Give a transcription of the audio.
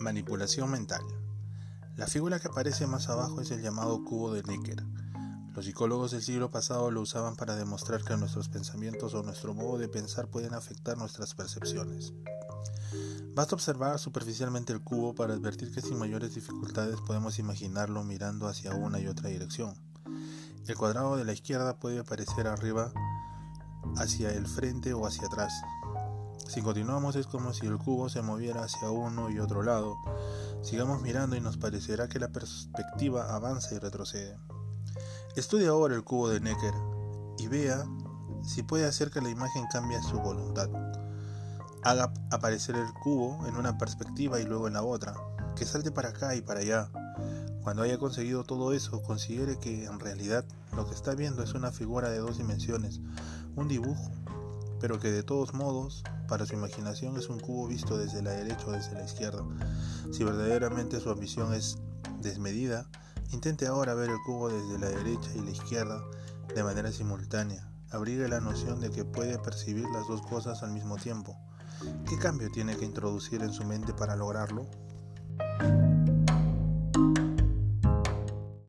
Manipulación mental. La figura que aparece más abajo es el llamado cubo de Necker. Los psicólogos del siglo pasado lo usaban para demostrar que nuestros pensamientos o nuestro modo de pensar pueden afectar nuestras percepciones. Basta observar superficialmente el cubo para advertir que sin mayores dificultades podemos imaginarlo mirando hacia una y otra dirección. El cuadrado de la izquierda puede aparecer arriba, hacia el frente o hacia atrás. Si continuamos es como si el cubo se moviera hacia uno y otro lado. Sigamos mirando y nos parecerá que la perspectiva avanza y retrocede. Estudie ahora el cubo de Necker y vea si puede hacer que la imagen cambie su voluntad. Haga aparecer el cubo en una perspectiva y luego en la otra, que salte para acá y para allá. Cuando haya conseguido todo eso, considere que en realidad lo que está viendo es una figura de dos dimensiones, un dibujo, pero que de todos modos para su imaginación es un cubo visto desde la derecha o desde la izquierda. Si verdaderamente su ambición es desmedida, intente ahora ver el cubo desde la derecha y la izquierda de manera simultánea. Abrigue la noción de que puede percibir las dos cosas al mismo tiempo. ¿Qué cambio tiene que introducir en su mente para lograrlo?